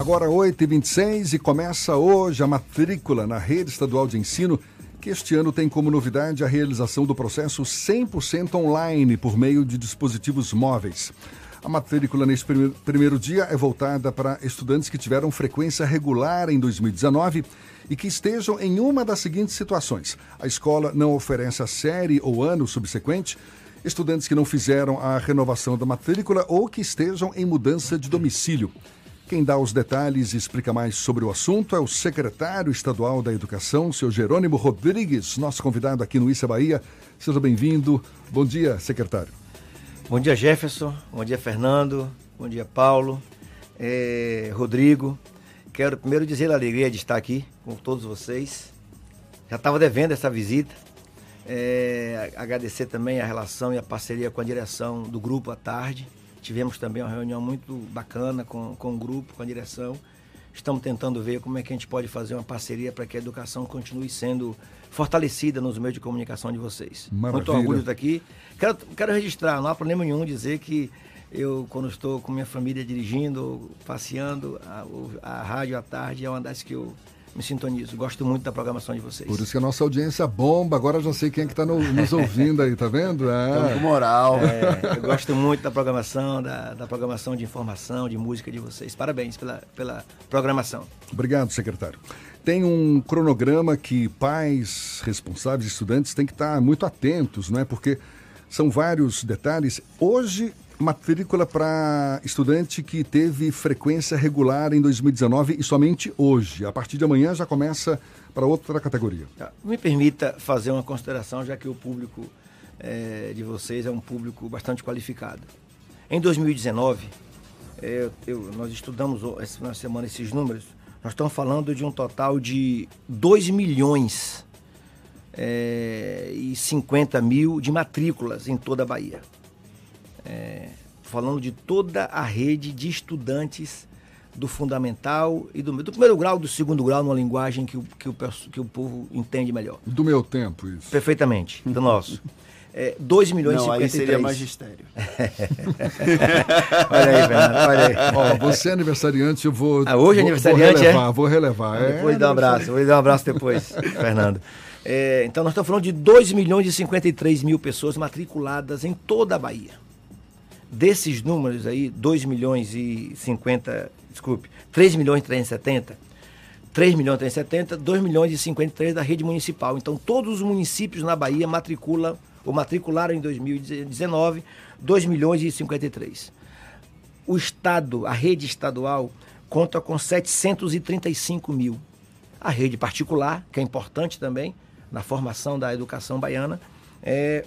Agora 8h26 e começa hoje a matrícula na rede estadual de ensino, que este ano tem como novidade a realização do processo 100% online por meio de dispositivos móveis. A matrícula neste primeiro dia é voltada para estudantes que tiveram frequência regular em 2019 e que estejam em uma das seguintes situações: a escola não oferece a série ou ano subsequente, estudantes que não fizeram a renovação da matrícula ou que estejam em mudança de domicílio. Quem dá os detalhes e explica mais sobre o assunto é o secretário estadual da Educação, seu Jerônimo Rodrigues, nosso convidado aqui no Issa Bahia. Seja bem-vindo. Bom dia, secretário. Bom dia, Jefferson. Bom dia, Fernando. Bom dia, Paulo. É, Rodrigo. Quero primeiro dizer a alegria de estar aqui com todos vocês. Já estava devendo essa visita. É, agradecer também a relação e a parceria com a direção do grupo à tarde Tivemos também uma reunião muito bacana com, com o grupo, com a direção. Estamos tentando ver como é que a gente pode fazer uma parceria para que a educação continue sendo fortalecida nos meios de comunicação de vocês. Maravilha. Muito orgulho de estar aqui. Quero, quero registrar, não há problema nenhum dizer que eu, quando estou com minha família dirigindo, passeando, a, a rádio à tarde é uma das que eu me sintonizo. Gosto muito da programação de vocês. Por isso que a nossa audiência bomba. Agora já sei quem é que está no, nos ouvindo aí, tá vendo? É. com moral. É, eu gosto muito da programação, da, da programação de informação, de música de vocês. Parabéns pela, pela programação. Obrigado, secretário. Tem um cronograma que pais, responsáveis, estudantes têm que estar muito atentos, não é? Porque são vários detalhes. Hoje matrícula para estudante que teve frequência regular em 2019 e somente hoje. A partir de amanhã já começa para outra categoria. Tá. Me permita fazer uma consideração, já que o público é, de vocês é um público bastante qualificado. Em 2019, é, eu, nós estudamos essa semana esses números, nós estamos falando de um total de 2 milhões é, e 50 mil de matrículas em toda a Bahia é, falando de toda a rede de estudantes do fundamental e do, do primeiro grau, do segundo grau, numa linguagem que o, que o, que o povo entende melhor. Do meu tempo, isso. Perfeitamente, do nosso. É, 2 milhões Não, e 53. aí seria magistério. olha aí, Fernando, olha aí. Ó, você é aniversariante, eu vou... Ah, hoje é aniversariante, vou relevar, é? Vou relevar, é? Vou lhe dar um abraço, vou lhe dar um abraço depois, Fernando. É, então, nós estamos falando de 2 milhões e 53 mil pessoas matriculadas em toda a Bahia. Desses números aí, 2 milhões e 50, desculpe, 3 milhões e 370, 3 milhões e 370, 2 milhões e 53 da rede municipal. Então, todos os municípios na Bahia matriculam, ou matricularam em 2019, 2 milhões e 53. O Estado, a rede estadual, conta com 735 mil. A rede particular, que é importante também na formação da educação baiana, é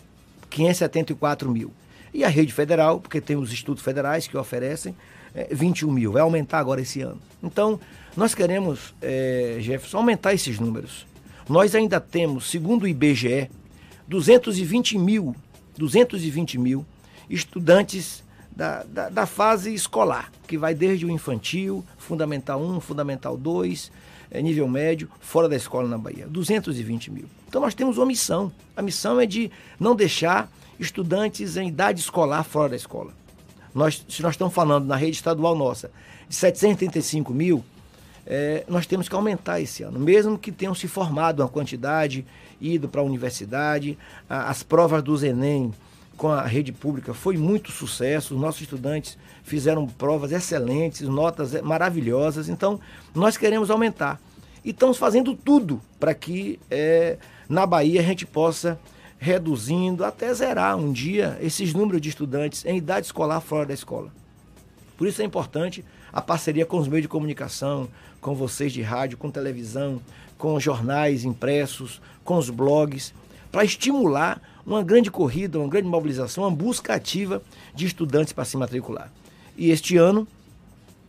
574 mil. E a rede federal, porque tem os institutos federais que oferecem, é, 21 mil. Vai aumentar agora esse ano. Então, nós queremos, é, Jefferson, aumentar esses números. Nós ainda temos, segundo o IBGE, 220 mil, 220 mil estudantes da, da, da, fase escolar, que vai desde o infantil, Fundamental 1, Fundamental 2, é, nível médio, fora da escola na Bahia. 220 mil. Então nós temos uma missão. A missão é de não deixar estudantes em idade escolar fora da escola. Nós, se nós estamos falando na rede estadual nossa de 735 mil, é, nós temos que aumentar esse ano, mesmo que tenham se formado uma quantidade, ido para a universidade, a, as provas do Enem com a rede pública foi muito sucesso, os nossos estudantes fizeram provas excelentes, notas maravilhosas, então nós queremos aumentar. E estamos fazendo tudo para que é, na Bahia a gente possa reduzindo até zerar um dia esses números de estudantes em idade escolar fora da escola. Por isso é importante a parceria com os meios de comunicação, com vocês de rádio, com televisão, com jornais impressos, com os blogs, para estimular uma grande corrida, uma grande mobilização, uma busca ativa de estudantes para se matricular. E este ano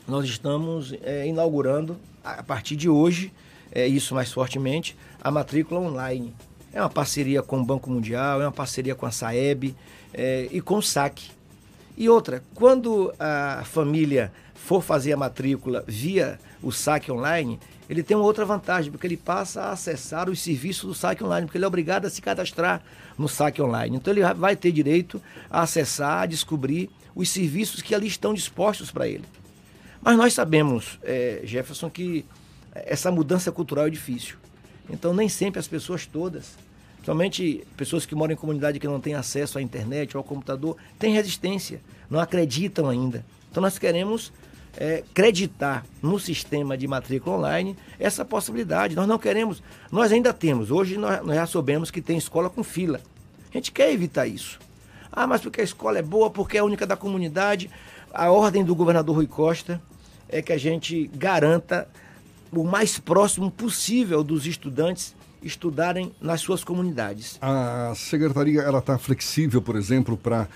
nós estamos é, inaugurando, a partir de hoje, é, isso mais fortemente, a matrícula online. É uma parceria com o Banco Mundial, é uma parceria com a Saeb é, e com o SAC. E outra, quando a família for fazer a matrícula via o SAC online, ele tem uma outra vantagem, porque ele passa a acessar os serviços do SAC online, porque ele é obrigado a se cadastrar no SAC online. Então ele vai ter direito a acessar, a descobrir os serviços que ali estão dispostos para ele. Mas nós sabemos, é, Jefferson, que essa mudança cultural é difícil. Então, nem sempre as pessoas todas, somente pessoas que moram em comunidade que não têm acesso à internet ou ao computador, têm resistência, não acreditam ainda. Então, nós queremos é, acreditar no sistema de matrícula online essa possibilidade. Nós não queremos, nós ainda temos, hoje nós, nós já soubemos que tem escola com fila. A gente quer evitar isso. Ah, mas porque a escola é boa, porque é a única da comunidade. A ordem do governador Rui Costa é que a gente garanta o mais próximo possível dos estudantes estudarem nas suas comunidades. A secretaria ela está flexível, por exemplo, para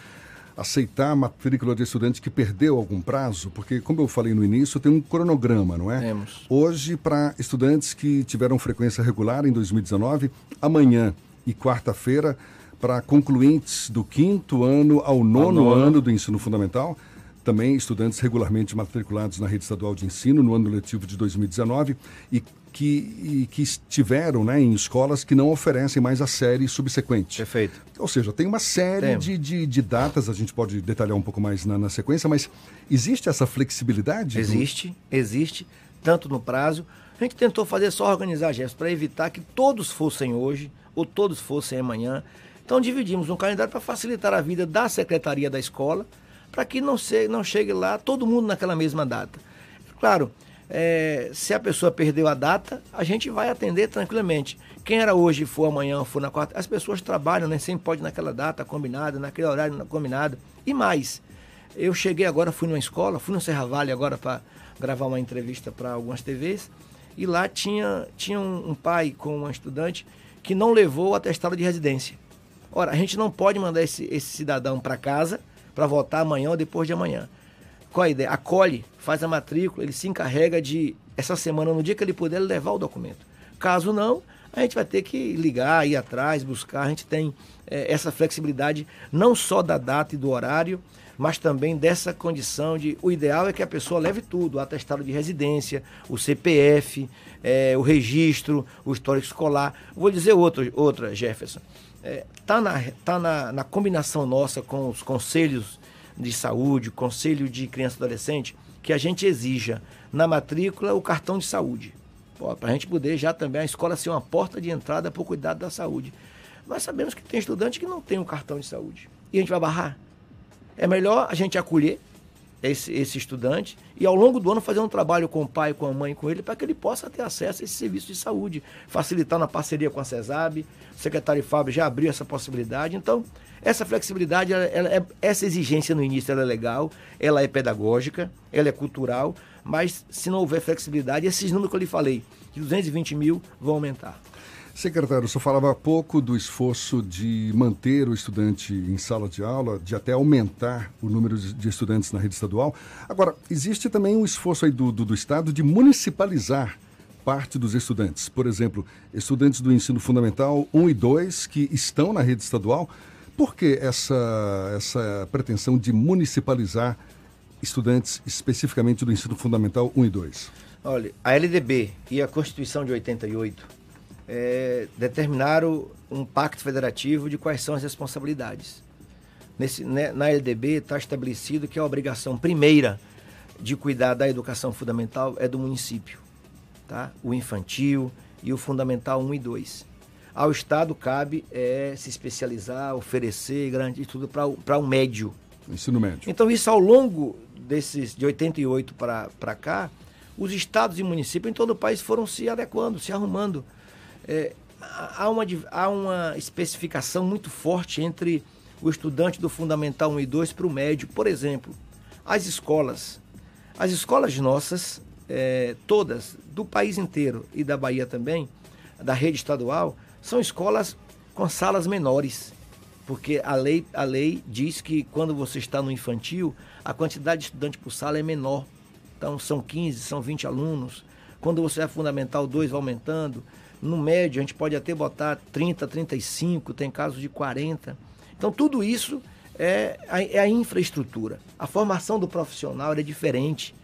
aceitar a matrícula de estudante que perdeu algum prazo? Porque, como eu falei no início, tem um cronograma, não é? Temos. Hoje, para estudantes que tiveram frequência regular em 2019, amanhã e quarta-feira, para concluintes do quinto ano ao nono, ao nono ano do ensino fundamental, também estudantes regularmente matriculados na rede estadual de ensino no ano letivo de 2019 e que, que estiveram né, em escolas que não oferecem mais a série subsequente. Perfeito. Ou seja, tem uma série de, de, de, datas, a gente pode detalhar um pouco mais na, na sequência, mas existe essa flexibilidade? Existe, do... existe, tanto no prazo. A gente tentou fazer só organizar gestos para evitar que todos fossem hoje ou todos fossem amanhã. Então dividimos um calendário para facilitar a vida da secretaria da escola, para que não, se, não chegue lá todo mundo naquela mesma data. Claro, é, se a pessoa perdeu a data, a gente vai atender tranquilamente. Quem era hoje for amanhã, for na quarta, as pessoas trabalham, né? Sempre pode naquela data combinada, naquele horário combinado. E mais, eu cheguei agora, fui numa escola, fui no Serra Vale agora para gravar uma entrevista para algumas TVs, e lá tinha, tinha um, pai com uma estudante que não levou o atestado de residência. Ora, a gente não pode mandar esse, esse cidadão para casa para votar amanhã ou depois de amanhã. Qual a ideia? Acolhe, faz a matrícula, ele se encarrega de, essa semana, no dia que ele puder, levar o documento. Caso não, a gente vai ter que ligar, ir atrás, buscar. A gente tem é, essa flexibilidade não só da data e do horário, mas também dessa condição de. O ideal é que a pessoa leve tudo: o atestado de residência, o CPF, é, o registro, o histórico escolar. Vou dizer outra, outra Jefferson está é, tá na, tá na, na combinação nossa com os conselhos de saúde, conselho de criança e adolescente, que a gente exija na matrícula o cartão de saúde. Para a gente poder já também a escola ser uma porta de entrada para o cuidado da saúde. Nós sabemos que tem estudante que não tem um cartão de saúde. E a gente vai barrar. É melhor a gente acolher esse, esse estudante e ao longo do ano fazer um trabalho com o pai, com a mãe, com ele, para que ele possa ter acesso a esse serviço de saúde, facilitar na parceria com a CESAB. O secretário Fábio já abriu essa possibilidade. Então, essa flexibilidade, ela, ela é, essa exigência no início ela é legal, ela é pedagógica, ela é cultural, mas se não houver flexibilidade, esses números que eu lhe falei, de 220 mil, vão aumentar. Secretário, senhor falava há pouco do esforço de manter o estudante em sala de aula, de até aumentar o número de estudantes na rede estadual. Agora, existe também um esforço aí do, do, do Estado de municipalizar parte dos estudantes. Por exemplo, estudantes do ensino fundamental 1 e 2 que estão na rede estadual. Por que essa, essa pretensão de municipalizar estudantes especificamente do ensino fundamental 1 e 2? Olha, a LDB e a Constituição de 88 é, determinaram um pacto federativo de quais são as responsabilidades. Nesse, né, na LDB está estabelecido que a obrigação primeira de cuidar da educação fundamental é do município, tá? o infantil e o fundamental 1 e 2. Ao Estado cabe é, se especializar, oferecer, garantir tudo para um médio. Ensino médio. Então, isso ao longo desses de 88 para cá, os estados e municípios em todo o país foram se adequando, se arrumando é, há, uma, há uma especificação muito forte entre o estudante do Fundamental 1 e 2 para o médio. Por exemplo, as escolas. As escolas nossas, é, todas, do país inteiro e da Bahia também, da rede estadual, são escolas com salas menores. Porque a lei, a lei diz que quando você está no infantil, a quantidade de estudante por sala é menor. Então são 15, são 20 alunos. Quando você é fundamental 2, vai aumentando. No médio, a gente pode até botar 30, 35, tem casos de 40. Então, tudo isso é a, é a infraestrutura. A formação do profissional é diferente.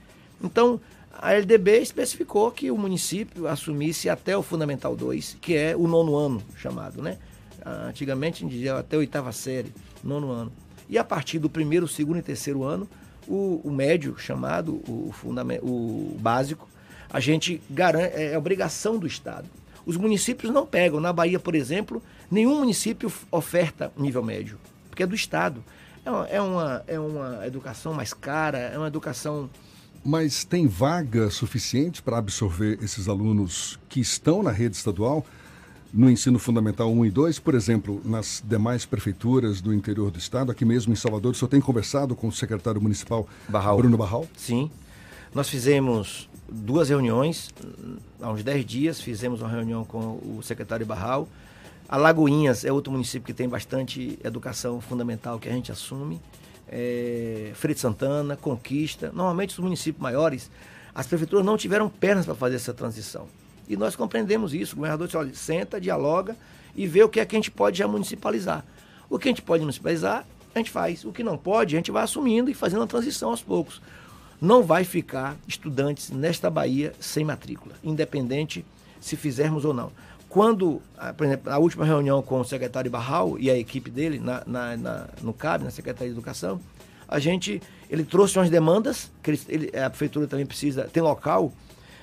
Então, a LDB especificou que o município assumisse até o Fundamental 2, que é o nono ano chamado, né? Antigamente a gente dizia até a oitava série, nono ano. E a partir do primeiro, segundo e terceiro ano, o, o médio chamado, o, o básico, a gente garante, é, é obrigação do Estado. Os municípios não pegam. Na Bahia, por exemplo, nenhum município oferta nível médio, porque é do Estado. É uma, é uma, é uma educação mais cara, é uma educação. Mas tem vaga suficiente para absorver esses alunos que estão na rede estadual? no ensino fundamental 1 e 2, por exemplo, nas demais prefeituras do interior do estado, aqui mesmo em Salvador, o senhor tem conversado com o secretário municipal Barral. Bruno Barral? Sim. Nós fizemos duas reuniões, há uns 10 dias, fizemos uma reunião com o secretário Barral. Alagoinhas é outro município que tem bastante educação fundamental que a gente assume. É, Freire Santana, Conquista. Normalmente os municípios maiores, as prefeituras não tiveram pernas para fazer essa transição. E nós compreendemos isso. O governador disse, olha, senta, dialoga e vê o que é que a gente pode já municipalizar. O que a gente pode municipalizar, a gente faz. O que não pode, a gente vai assumindo e fazendo a transição aos poucos. Não vai ficar estudantes nesta Bahia sem matrícula, independente se fizermos ou não. Quando, ah, por exemplo, a última reunião com o secretário Barral e a equipe dele na, na, na, no CAB, na Secretaria de Educação, a gente, ele trouxe umas demandas, que ele, a prefeitura também precisa, tem local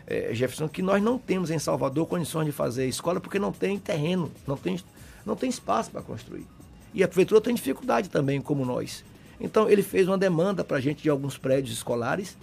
é, Jefferson, que nós não temos em Salvador condições de fazer escola porque não tem terreno, não tem, não tem espaço para construir. E a prefeitura tem dificuldade também, como nós. Então, ele fez uma demanda para a gente de alguns prédios escolares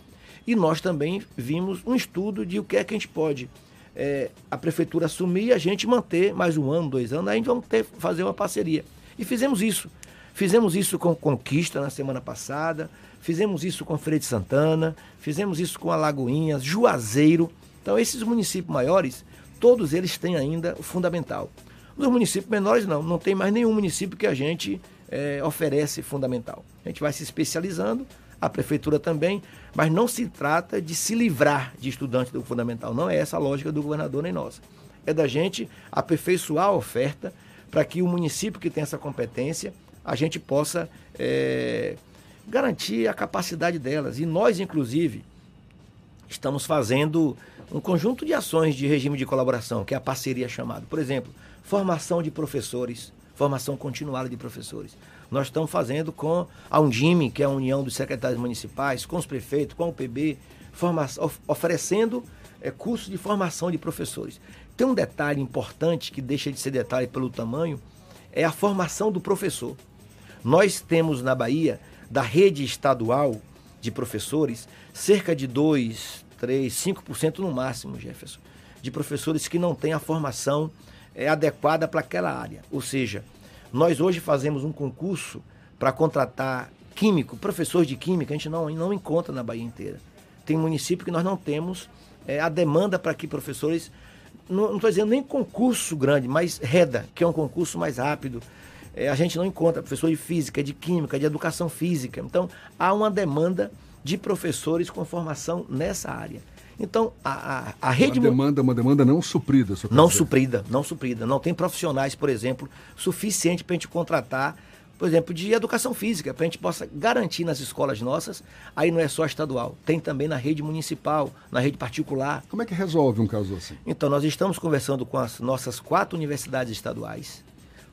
e nós também vimos um estudo de o que é que a gente pode é, a prefeitura assumir e a gente manter mais um ano, dois anos, aí a gente vai ter, fazer uma parceria. E fizemos isso. Fizemos isso com Conquista na semana passada, Fizemos isso com Freire de Santana, fizemos isso com Alagoinhas, Juazeiro. Então, esses municípios maiores, todos eles têm ainda o fundamental. Nos municípios menores, não. Não tem mais nenhum município que a gente é, oferece fundamental. A gente vai se especializando, a prefeitura também, mas não se trata de se livrar de estudantes do fundamental. Não é essa a lógica do governador nem nossa. É da gente aperfeiçoar a oferta para que o município que tem essa competência, a gente possa é, garantir a capacidade delas. E nós, inclusive, estamos fazendo um conjunto de ações de regime de colaboração, que é a parceria chamada. Por exemplo, formação de professores, formação continuada de professores. Nós estamos fazendo com a Undime, que é a União dos Secretários Municipais, com os prefeitos, com o PB, of, oferecendo é, cursos de formação de professores. Tem um detalhe importante, que deixa de ser detalhe pelo tamanho, é a formação do professor. Nós temos na Bahia da rede estadual de professores, cerca de 2, 3, 5% no máximo, Jefferson, de professores que não têm a formação é, adequada para aquela área. Ou seja, nós hoje fazemos um concurso para contratar químico, professores de química, a gente não, não encontra na Bahia inteira. Tem município que nós não temos é, a demanda para que professores, não estou dizendo nem concurso grande, mas REDA, que é um concurso mais rápido, é, a gente não encontra professor de física, de química, de educação física. Então, há uma demanda de professores com formação nessa área. Então, a, a, a rede. Uma demanda, uma demanda não suprida, Não dizer. suprida, não suprida. Não tem profissionais, por exemplo, suficiente para a gente contratar, por exemplo, de educação física, para a gente possa garantir nas escolas nossas. Aí não é só estadual, tem também na rede municipal, na rede particular. Como é que resolve um caso assim? Então, nós estamos conversando com as nossas quatro universidades estaduais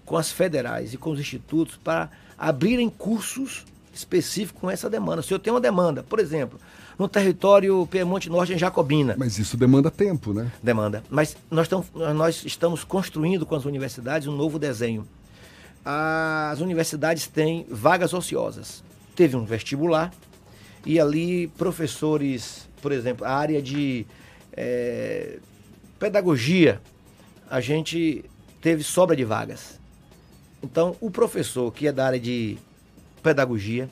com as federais e com os institutos para abrirem cursos específicos com essa demanda. Se eu tenho uma demanda, por exemplo, no território Piemonte Norte em Jacobina. Mas isso demanda tempo, né? Demanda. Mas nós, estamos, nós estamos construindo com as universidades um novo desenho. As universidades têm vagas ociosas. Teve um vestibular e ali professores, por exemplo, a área de é, pedagogia, a gente teve sobra de vagas. Então, o professor que é da área de pedagogia,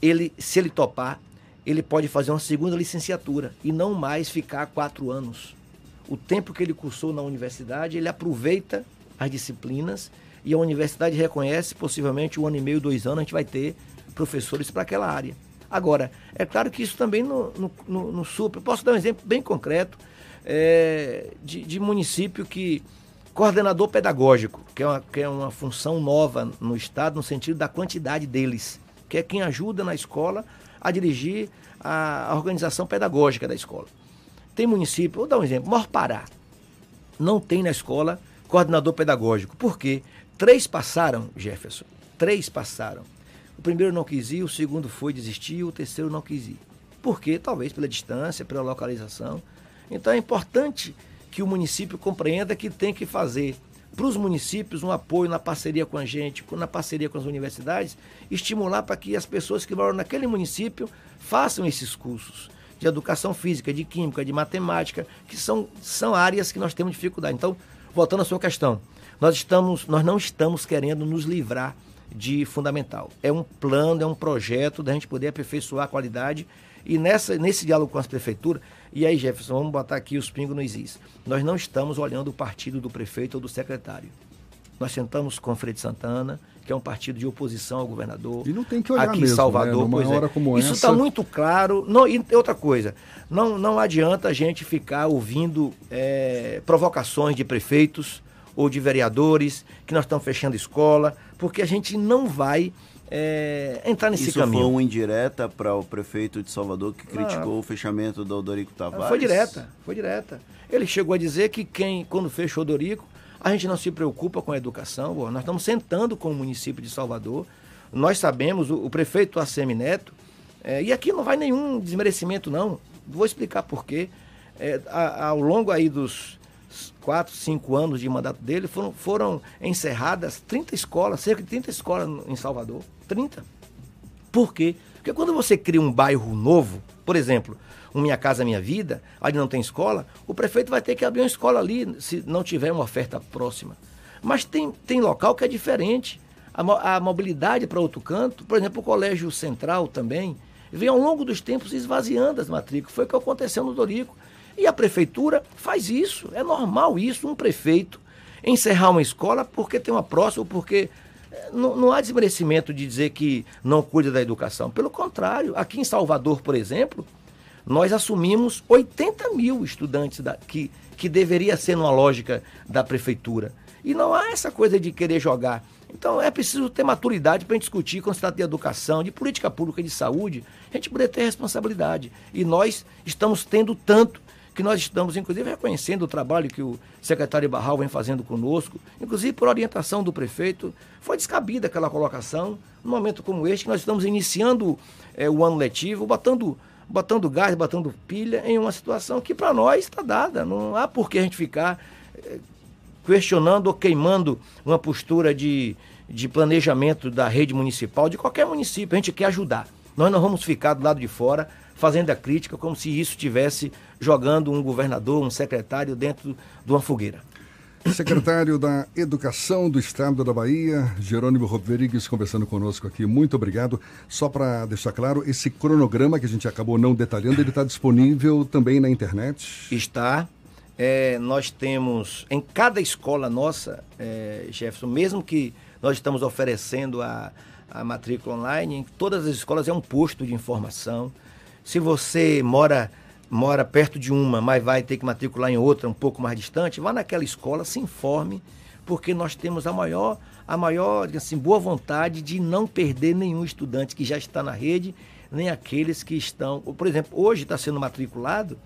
ele, se ele topar, ele pode fazer uma segunda licenciatura e não mais ficar quatro anos. O tempo que ele cursou na universidade, ele aproveita as disciplinas e a universidade reconhece, possivelmente, um ano e meio, dois anos, a gente vai ter professores para aquela área. Agora, é claro que isso também no, no supra. Posso dar um exemplo bem concreto é, de, de município que Coordenador pedagógico, que é, uma, que é uma função nova no Estado, no sentido da quantidade deles, que é quem ajuda na escola a dirigir a, organização pedagógica da escola. Tem município, vou dar um exemplo, Morpará, não tem na escola coordenador pedagógico. Por quê? Três passaram, Jefferson, três passaram. primeiro não quis ir, o segundo foi desistir, o terceiro não quis ir. Por quê? Talvez pela distância, pela localização. Então é importante que o município compreenda que tem que fazer para os municípios um apoio na parceria com a gente, na parceria com as universidades, estimular para que as pessoas que moram naquele município façam esses cursos de educação física, de química, de matemática, que são, são áreas que nós temos dificuldade. Então, voltando à sua questão, nós, estamos, nós não estamos querendo nos livrar de fundamental. É um plano, é um projeto da gente poder aperfeiçoar a qualidade e nessa, nesse diálogo com as prefeituras, e aí, Jefferson, vamos botar aqui os pingos nos is. Nós não estamos olhando o partido do prefeito ou do secretário. Nós sentamos com o Freire Santana, que é um partido de oposição ao governador. E não tem que olhar aqui mesmo, em Salvador, né? pois é. hora como Isso está essa... muito claro. Não, e outra coisa, não, não adianta a gente ficar ouvindo é, provocações de prefeitos ou de vereadores que nós estamos fechando escola, porque a gente não vai é, entrar nesse Isso caminho. foi uma indireta para o prefeito de Salvador que criticou o fechamento do Odorico Tavares? Foi direta, foi direta. Ele chegou a dizer que quem, quando fechou o Dorico, a gente não se preocupa com a educação. Nós estamos sentando com o município de Salvador. Nós sabemos, o, o prefeito Assemi Neto, é, e aqui não vai nenhum desmerecimento, não. Vou explicar por quê. É, ao longo aí dos quatro, cinco anos de mandato dele, foram, foram encerradas 30 escolas, cerca de 30 escolas em Salvador. 30. Por quê? Porque quando você cria um bairro novo, por exemplo, um Minha Casa Minha Vida, ali não tem escola, o prefeito vai ter que abrir uma escola ali, se não tiver uma oferta próxima. Mas tem, tem local que é diferente. A, a mobilidade para outro canto, por exemplo, o Colégio Central também, vem ao longo dos tempos esvaziando as matrículas. Foi o que aconteceu no Dorico. E a prefeitura faz isso. É normal isso, um prefeito encerrar uma escola porque tem uma próxima, porque não, não, há desmerecimento de dizer que não cuida da educação. Pelo contrário, aqui em Salvador, por exemplo, nós assumimos 80 mil estudantes da, que, que deveria ser numa lógica da prefeitura. E não há essa coisa de querer jogar. Então é preciso ter maturidade para discutir quando se trata de educação, de política pública de saúde, a gente poder ter responsabilidade. E nós estamos tendo tanto que nós estamos, inclusive, reconhecendo o trabalho que o secretário Barral vem fazendo conosco, inclusive por orientação do prefeito. Foi descabida aquela colocação, num momento como este, que nós estamos iniciando é, o ano letivo, botando, botando gás, botando pilha em uma situação que para nós está dada. Não há por que a gente ficar é, questionando ou queimando uma postura de, de planejamento da rede municipal, de qualquer município. A gente quer ajudar. Nós não vamos ficar do lado de fora fazendo a crítica como se isso tivesse jogando um governador, um secretário dentro de uma fogueira. Secretário da Educação do Estado da Bahia, Jerônimo Rodrigues, conversando conosco aqui. Muito obrigado. Só para deixar claro, esse cronograma que a gente acabou não detalhando, ele está disponível também na internet? Está. É, nós temos em cada escola nossa, é, Jefferson, mesmo que nós estamos oferecendo a, a matrícula online, em todas as escolas é um posto de informação. Se você mora mora perto de uma, mas vai ter que matricular em outra, um pouco mais distante, vá naquela escola, se informe, porque nós temos a maior, a maior assim, boa vontade de não perder nenhum estudante que já está na rede, nem aqueles que estão. Por exemplo, hoje está sendo matriculado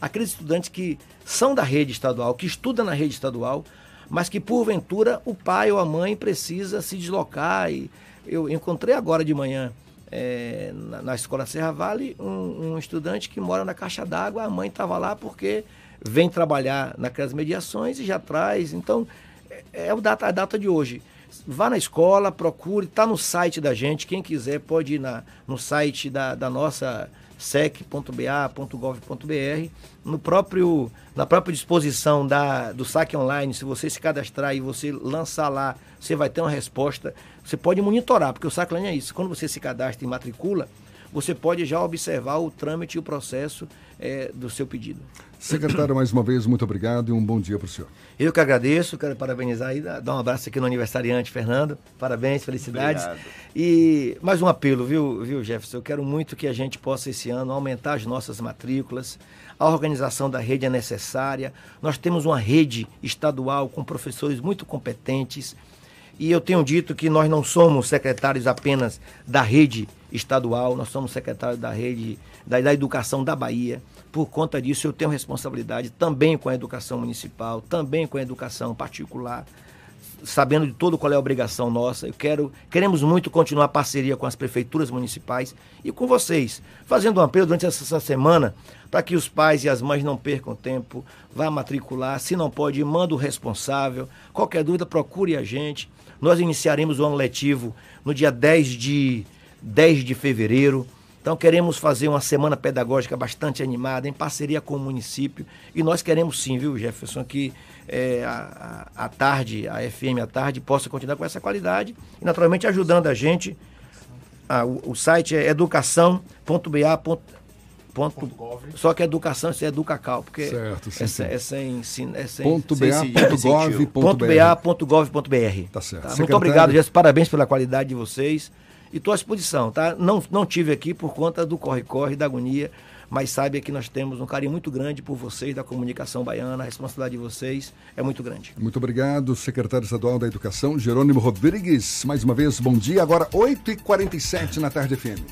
aqueles estudantes que são da rede estadual, que estudam na rede estadual, mas que porventura o pai ou a mãe precisa se deslocar. E eu encontrei agora de manhã é, na, na, escola Serra Vale um, um, estudante que mora na caixa d'água, a mãe estava lá porque vem trabalhar naquelas mediações e já traz. Então, é, é o data, a data de hoje. Vá na escola, procure, está no site da gente. Quem quiser pode ir na, no site da, da nossa sec.ba.gov.br, no próprio, na própria disposição da, do saque online, se você se cadastrar e você lançar lá, você vai ter uma resposta. Você pode monitorar, porque o saque online é isso. Quando você se cadastra e matricula, você pode já observar o trâmite e o processo é, do seu pedido. Secretário, mais uma vez, muito obrigado e um bom dia para o senhor. Eu que agradeço, quero parabenizar e dar um abraço aqui no aniversariante, Fernando. Parabéns, felicidades. Obrigado. E mais um apelo, viu, viu, Jefferson? Eu quero muito que a gente possa, esse ano, aumentar as nossas matrículas. A organização da rede é necessária. Nós temos uma rede estadual com professores muito competentes. E eu tenho dito que nós não somos secretários apenas da rede estadual, nós somos secretários da rede da, da educação da Bahia. Por conta disso, eu tenho responsabilidade também com a educação municipal, também com a educação particular. sabendo de todo qual é a obrigação nossa. Eu quero, queremos muito continuar a parceria com as prefeituras municipais e com vocês, fazendo um apelo durante essa semana para que os pais e as mães não percam tempo, vá matricular, se não pode, manda o responsável. Qualquer dúvida, procure a gente. Nós iniciaremos o ano letivo no dia 10 de 10 de fevereiro. Então queremos fazer uma semana pedagógica bastante animada, em parceria com o município. E nós queremos sim, viu, Jefferson, que é, a, a, tarde, a FM à tarde, possa continuar com essa qualidade e naturalmente ajudando a gente. Ah, o, o, site é educação.ba. Ponto, só que educação isso é educacal, porque certo, sim, é, sim. é sem, é sem, ponto ba.gov.br. Tá certo. Tá? Muito obrigado, Jess. Parabéns pela qualidade de vocês. E estou à disposição, tá? Não, não tive aqui por conta do corre-corre, da agonia, mas saiba que nós temos um carinho muito grande por vocês, da comunicação baiana, a responsabilidade de vocês é muito grande. Muito obrigado, secretário estadual da Educação, Jerônimo Rodrigues. Mais uma vez, bom dia. Agora, 8h47 na tarde FM.